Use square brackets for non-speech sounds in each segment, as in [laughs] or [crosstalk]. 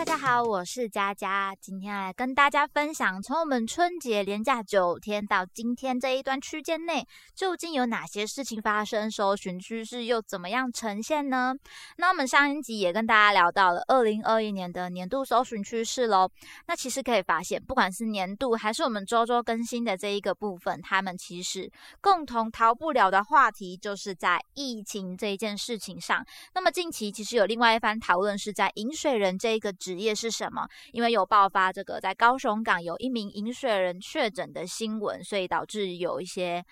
大家好，我是佳佳，今天来跟大家分享，从我们春节连假九天到今天这一段区间内，究竟有哪些事情发生？搜寻趋势又怎么样呈现呢？那我们上一集也跟大家聊到了二零二一年的年度搜寻趋势喽。那其实可以发现，不管是年度还是我们周周更新的这一个部分，他们其实共同逃不了的话题，就是在疫情这一件事情上。那么近期其实有另外一番讨论，是在饮水人这一个职业是什么？因为有爆发这个在高雄港有一名饮水人确诊的新闻，所以导致有一些。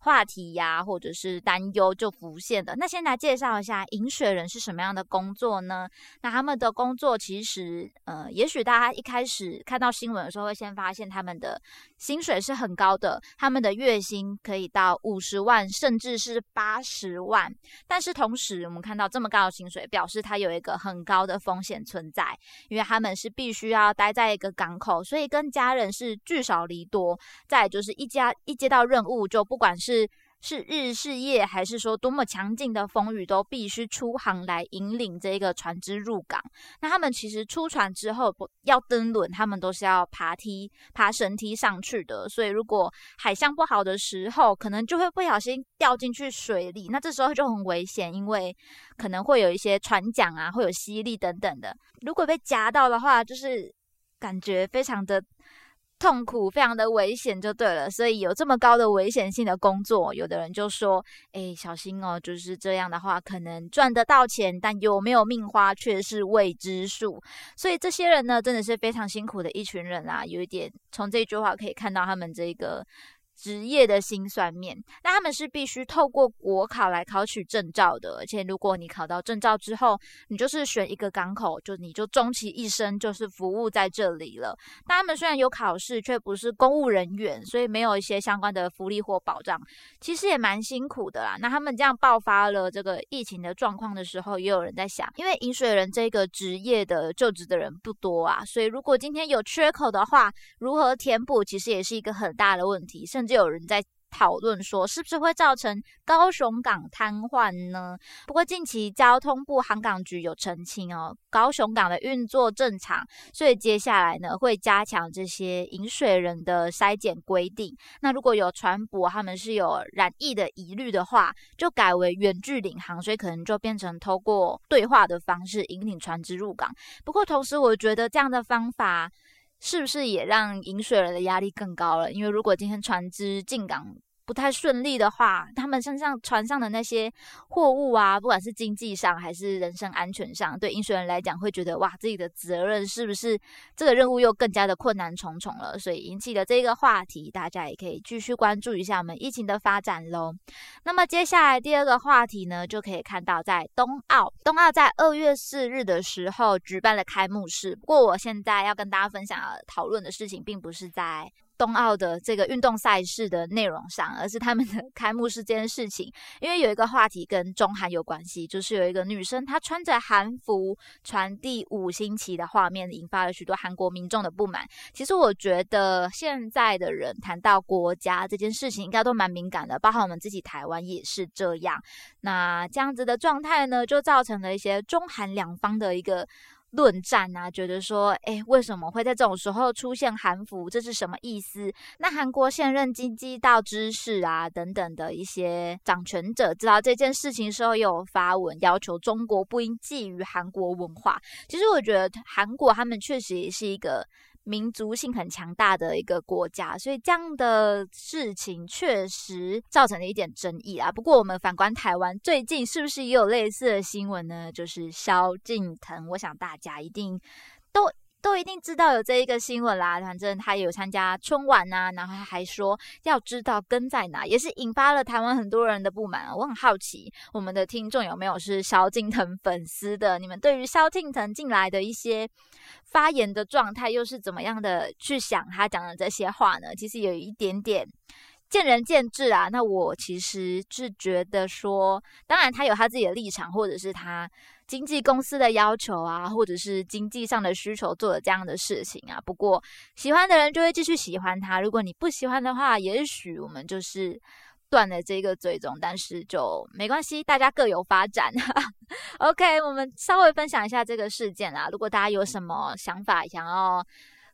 话题呀，或者是担忧就浮现的。那先来介绍一下饮水人是什么样的工作呢？那他们的工作其实，呃，也许大家一开始看到新闻的时候，会先发现他们的薪水是很高的，他们的月薪可以到五十万，甚至是八十万。但是同时，我们看到这么高的薪水，表示他有一个很高的风险存在，因为他们是必须要待在一个港口，所以跟家人是聚少离多。再就是一家一接到任务，就不管是是是日是夜，还是说多么强劲的风雨，都必须出航来引领这一个船只入港。那他们其实出船之后不要登轮，他们都是要爬梯、爬绳梯上去的。所以如果海象不好的时候，可能就会不小心掉进去水里，那这时候就很危险，因为可能会有一些船桨啊，会有吸力等等的。如果被夹到的话，就是感觉非常的。痛苦非常的危险就对了，所以有这么高的危险性的工作，有的人就说：“哎，小心哦，就是这样的话，可能赚得到钱，但有没有命花却是未知数。”所以这些人呢，真的是非常辛苦的一群人啊，有一点从这句话可以看到他们这个。职业的辛酸面，那他们是必须透过国考来考取证照的，而且如果你考到证照之后，你就是选一个港口，就你就终其一生就是服务在这里了。但他们虽然有考试，却不是公务人员，所以没有一些相关的福利或保障，其实也蛮辛苦的啦。那他们这样爆发了这个疫情的状况的时候，也有人在想，因为饮水人这个职业的就职的人不多啊，所以如果今天有缺口的话，如何填补，其实也是一个很大的问题，甚就有人在讨论说，是不是会造成高雄港瘫痪呢？不过近期交通部航港局有澄清哦，高雄港的运作正常，所以接下来呢会加强这些饮水人的筛检规定。那如果有船舶他们是有染疫的疑虑的话，就改为远距领航，所以可能就变成透过对话的方式引领船只入港。不过同时，我觉得这样的方法。是不是也让饮水人的压力更高了？因为如果今天船只进港，不太顺利的话，他们身上船上的那些货物啊，不管是经济上还是人身安全上，对饮水人来讲会觉得哇，自己的责任是不是这个任务又更加的困难重重了？所以引起的这个话题，大家也可以继续关注一下我们疫情的发展喽。那么接下来第二个话题呢，就可以看到在冬奥，冬奥在二月四日的时候举办了开幕式。不过我现在要跟大家分享讨论的事情，并不是在。冬奥的这个运动赛事的内容上，而是他们的 [laughs] 开幕式这件事情，因为有一个话题跟中韩有关系，就是有一个女生她穿着韩服传递五星旗的画面，引发了许多韩国民众的不满。其实我觉得现在的人谈到国家这件事情，应该都蛮敏感的，包括我们自己台湾也是这样。那这样子的状态呢，就造成了一些中韩两方的一个。论战啊，觉得说，哎，为什么会在这种时候出现韩服？这是什么意思？那韩国现任经济道知识啊等等的一些掌权者，知道这件事情时候，有发文要求中国不应觊觎韩国文化。其实我觉得韩国他们确实也是一个。民族性很强大的一个国家，所以这样的事情确实造成了一点争议啊。不过我们反观台湾，最近是不是也有类似的新闻呢？就是萧敬腾，我想大家一定都。都一定知道有这一个新闻啦，反正他有参加春晚呐，然后他还说要知道根在哪，也是引发了台湾很多人的不满。我很好奇，我们的听众有没有是萧敬腾粉丝的？你们对于萧敬腾进来的一些发言的状态，又是怎么样的去想他讲的这些话呢？其实有一点点。见仁见智啊，那我其实是觉得说，当然他有他自己的立场，或者是他经纪公司的要求啊，或者是经济上的需求做了这样的事情啊。不过喜欢的人就会继续喜欢他，如果你不喜欢的话，也许我们就是断了这个追踪，但是就没关系，大家各有发展。[laughs] OK，我们稍微分享一下这个事件啊。如果大家有什么想法想要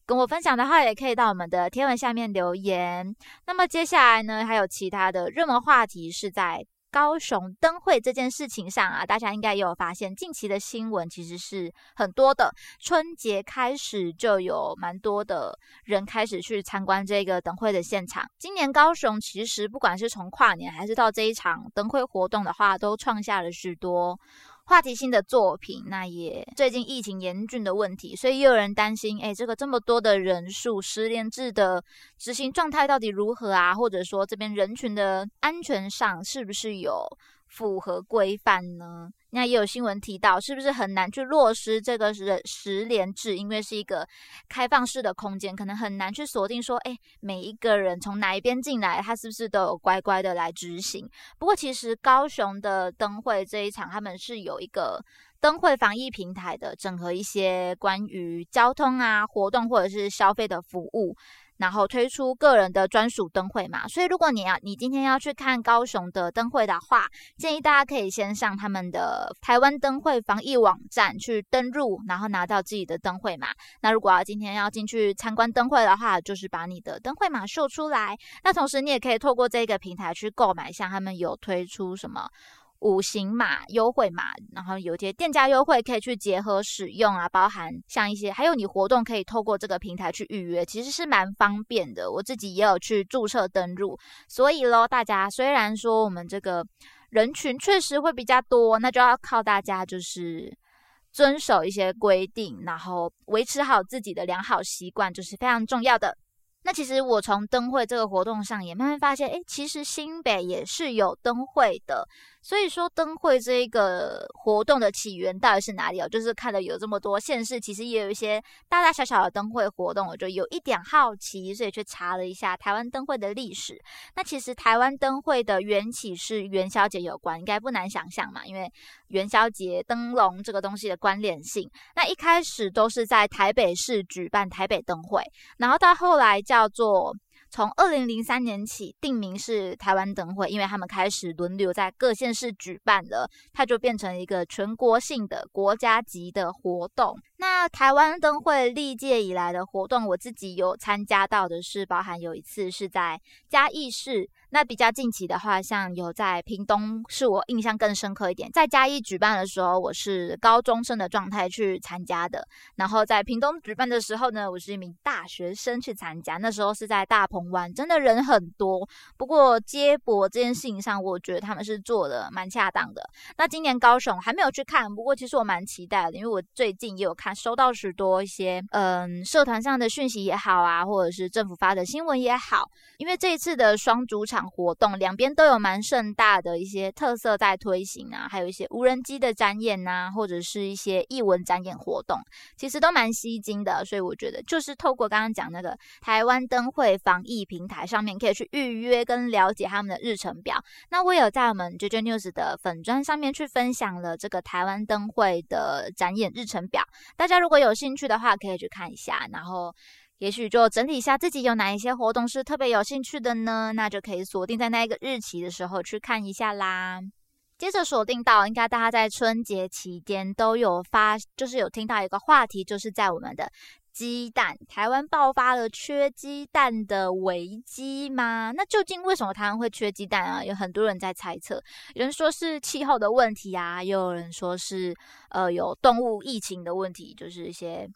跟我分享的话，也可以到我们的贴文下面留言。那么接下来呢，还有其他的热门话题是在。高雄灯会这件事情上啊，大家应该也有发现，近期的新闻其实是很多的。春节开始就有蛮多的人开始去参观这个灯会的现场。今年高雄其实不管是从跨年还是到这一场灯会活动的话，都创下了许多。话题性的作品，那也最近疫情严峻的问题，所以也有人担心，哎，这个这么多的人数，十连制的执行状态到底如何啊？或者说这边人群的安全上是不是有？符合规范呢？那也有新闻提到，是不是很难去落实这个十十连制？因为是一个开放式的空间，可能很难去锁定说，哎，每一个人从哪一边进来，他是不是都有乖乖的来执行？不过，其实高雄的灯会这一场，他们是有一个灯会防疫平台的，整合一些关于交通啊、活动或者是消费的服务。然后推出个人的专属灯会嘛，所以如果你要你今天要去看高雄的灯会的话，建议大家可以先上他们的台湾灯会防疫网站去登入，然后拿到自己的灯会码。那如果要今天要进去参观灯会的话，就是把你的灯会码秀出来。那同时你也可以透过这个平台去购买，像他们有推出什么。五行码优惠码，然后有些店家优惠可以去结合使用啊，包含像一些，还有你活动可以透过这个平台去预约，其实是蛮方便的。我自己也有去注册登录，所以咯，大家虽然说我们这个人群确实会比较多，那就要靠大家就是遵守一些规定，然后维持好自己的良好习惯，就是非常重要的。那其实我从灯会这个活动上也慢慢发现，哎，其实新北也是有灯会的。所以说灯会这一个活动的起源到底是哪里哦？就是看了有这么多县市，其实也有一些大大小小的灯会活动，我就有一点好奇，所以去查了一下台湾灯会的历史。那其实台湾灯会的缘起是元宵节有关，应该不难想象嘛，因为元宵节灯笼这个东西的关联性。那一开始都是在台北市举办台北灯会，然后到后来叫做。从二零零三年起定名是台湾灯会，因为他们开始轮流在各县市举办了，它就变成一个全国性的国家级的活动。那台湾灯会历届以来的活动，我自己有参加到的是，包含有一次是在嘉义市。那比较近期的话，像有在屏东，是我印象更深刻一点。在嘉义举办的时候，我是高中生的状态去参加的；然后在屏东举办的时候呢，我是一名大学生去参加。那时候是在大鹏湾，真的人很多。不过接驳这件事情上，我觉得他们是做的蛮恰当的。那今年高雄还没有去看，不过其实我蛮期待的，因为我最近也有看，收到许多一些嗯社团上的讯息也好啊，或者是政府发的新闻也好，因为这一次的双主场。活动两边都有蛮盛大的一些特色在推行啊，还有一些无人机的展演呐，或者是一些艺文展演活动，其实都蛮吸睛的。所以我觉得就是透过刚刚讲那个台湾灯会防疫平台上面，可以去预约跟了解他们的日程表。那我有在我们 JJ News 的粉砖上面去分享了这个台湾灯会的展演日程表，大家如果有兴趣的话，可以去看一下。然后。也许就整理一下自己有哪一些活动是特别有兴趣的呢？那就可以锁定在那一个日期的时候去看一下啦。接着锁定到，应该大家在春节期间都有发，就是有听到一个话题，就是在我们的鸡蛋，台湾爆发了缺鸡蛋的危机吗？那究竟为什么台湾会缺鸡蛋啊？有很多人在猜测，有人说是气候的问题啊，又有人说是呃有动物疫情的问题，就是一些。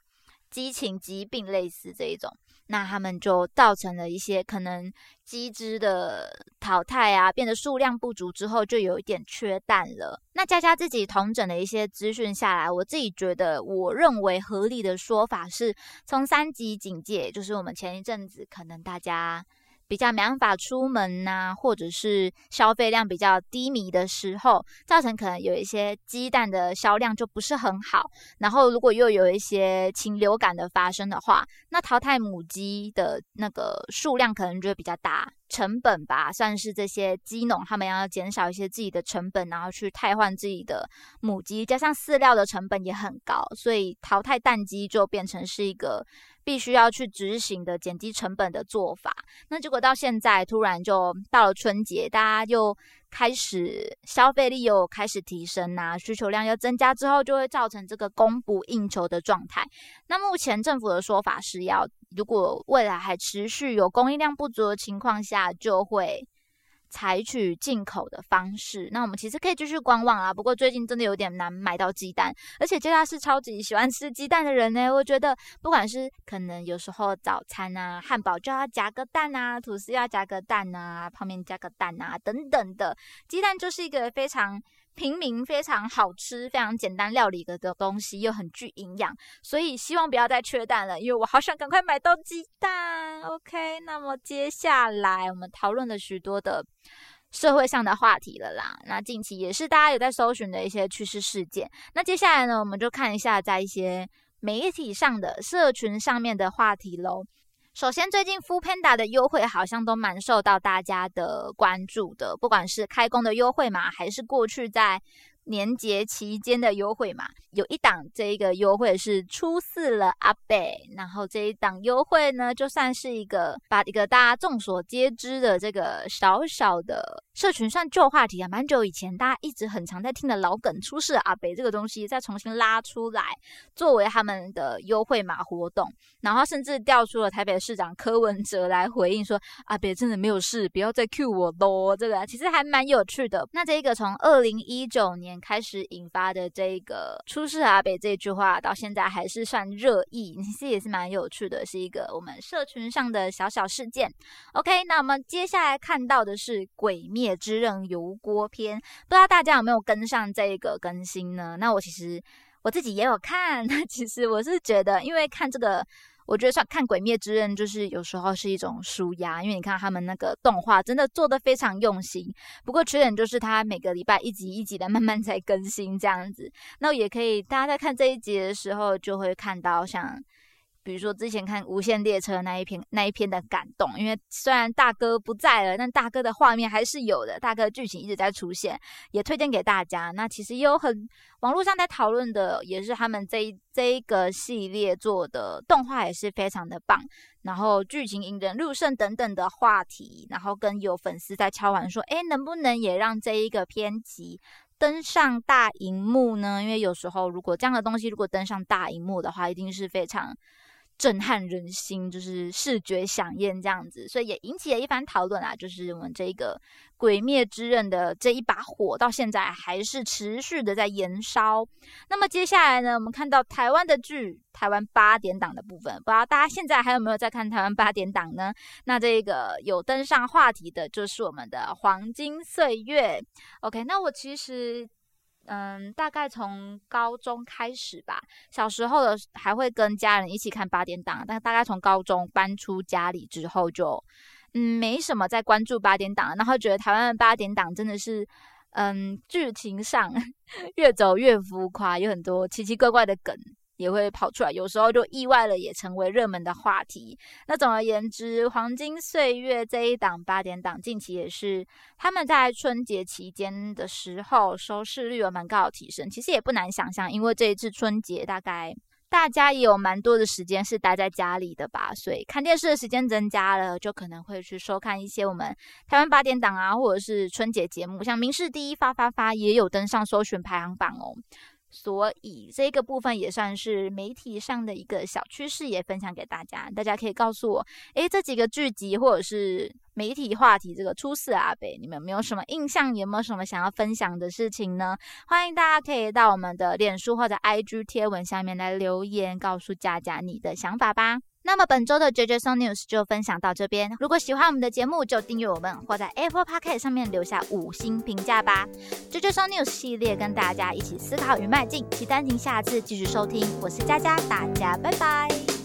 激情疾病类似这一种，那他们就造成了一些可能鸡只的淘汰啊，变得数量不足之后，就有一点缺蛋了。那佳佳自己统整的一些资讯下来，我自己觉得，我认为合理的说法是从三级警戒，就是我们前一阵子可能大家。比较没办法出门呐，或者是消费量比较低迷的时候，造成可能有一些鸡蛋的销量就不是很好。然后如果又有一些禽流感的发生的话，那淘汰母鸡的那个数量可能就会比较大。成本吧，算是这些鸡农他们要减少一些自己的成本，然后去汰换自己的母鸡，加上饲料的成本也很高，所以淘汰蛋鸡就变成是一个必须要去执行的减低成本的做法。那结果到现在突然就到了春节，大家又开始消费力又开始提升呐，需求量又增加之后，就会造成这个供不应求的状态。那目前政府的说法是要。如果未来还持续有供应量不足的情况下，就会采取进口的方式。那我们其实可以继续观望啊。不过最近真的有点难买到鸡蛋，而且佳佳是超级喜欢吃鸡蛋的人呢。我觉得不管是可能有时候早餐啊，汉堡就要夹个蛋啊，吐司要夹个蛋啊，泡面加个蛋啊等等的，鸡蛋就是一个非常。平民非常好吃、非常简单料理的的东西，又很具营养，所以希望不要再缺蛋了，因为我好想赶快买到鸡蛋。OK，那么接下来我们讨论了许多的社会上的话题了啦，那近期也是大家有在搜寻的一些趋势事件。那接下来呢，我们就看一下在一些媒体上的社群上面的话题喽。首先，最近 Fu Panda 的优惠好像都蛮受到大家的关注的，不管是开工的优惠嘛，还是过去在。年节期间的优惠嘛，有一档这一个优惠是初四了阿贝，然后这一档优惠呢，就算是一个把一个大家众所皆知的这个小小的社群算旧话题啊，蛮久以前大家一直很常在听的老梗，出事阿贝这个东西再重新拉出来，作为他们的优惠码活动，然后甚至调出了台北市长柯文哲来回应说阿贝真的没有事，不要再 Q 我喽，这个其实还蛮有趣的。那这个从二零一九年。开始引发的这个“出事阿北”这句话，到现在还是算热议，[laughs] 其实也是蛮有趣的，是一个我们社群上的小小事件。OK，那我们接下来看到的是《鬼灭之刃》油锅篇，不知道大家有没有跟上这个更新呢？那我其实我自己也有看，[laughs] 其实我是觉得，因为看这个。我觉得算看《鬼灭之刃》，就是有时候是一种舒压，因为你看他们那个动画真的做的非常用心。不过缺点就是它每个礼拜一集一集的 [laughs] 慢慢在更新这样子。那也可以，大家在看这一集的时候就会看到像。比如说之前看《无限列车》那一篇那一篇的感动，因为虽然大哥不在了，但大哥的画面还是有的，大哥剧情一直在出现，也推荐给大家。那其实也有很网络上在讨论的，也是他们这一这一个系列做的动画也是非常的棒，然后剧情引人入胜等等的话题，然后跟有粉丝在敲完说，哎，能不能也让这一个篇集登上大荧幕呢？因为有时候如果这样的东西如果登上大荧幕的话，一定是非常。震撼人心，就是视觉响艳这样子，所以也引起了一番讨论啊。就是我们这个《鬼灭之刃》的这一把火，到现在还是持续的在燃烧。那么接下来呢，我们看到台湾的剧，台湾八点档的部分，不知道大家现在还有没有在看台湾八点档呢？那这个有登上话题的，就是我们的《黄金岁月》。OK，那我其实。嗯，大概从高中开始吧。小时候的还会跟家人一起看八点档，但大概从高中搬出家里之后，就嗯没什么再关注八点档，然后觉得台湾的八点档真的是，嗯，剧情上 [laughs] 越走越浮夸，有很多奇奇怪怪的梗。也会跑出来，有时候就意外了，也成为热门的话题。那总而言之，《黄金岁月》这一档八点档，近期也是他们在春节期间的时候收视率有蛮高的提升。其实也不难想象，因为这一次春节大概大家也有蛮多的时间是待在家里的吧，所以看电视的时间增加了，就可能会去收看一些我们台湾八点档啊，或者是春节节目，像《民视第一发发发》也有登上搜寻排行榜哦。所以这个部分也算是媒体上的一个小趋势，也分享给大家。大家可以告诉我，诶，这几个剧集或者是媒体话题，这个初四阿北，你们有没有什么印象？有没有什么想要分享的事情呢？欢迎大家可以到我们的脸书或者 IG 贴文下面来留言，告诉佳佳你的想法吧。那么本周的 JJ Song News 就分享到这边。如果喜欢我们的节目，就订阅我们，或在 Apple Podcast 上面留下五星评价吧。JJ Song News 系列跟大家一起思考与迈进，期待您下次继续收听。我是佳佳，大家拜拜。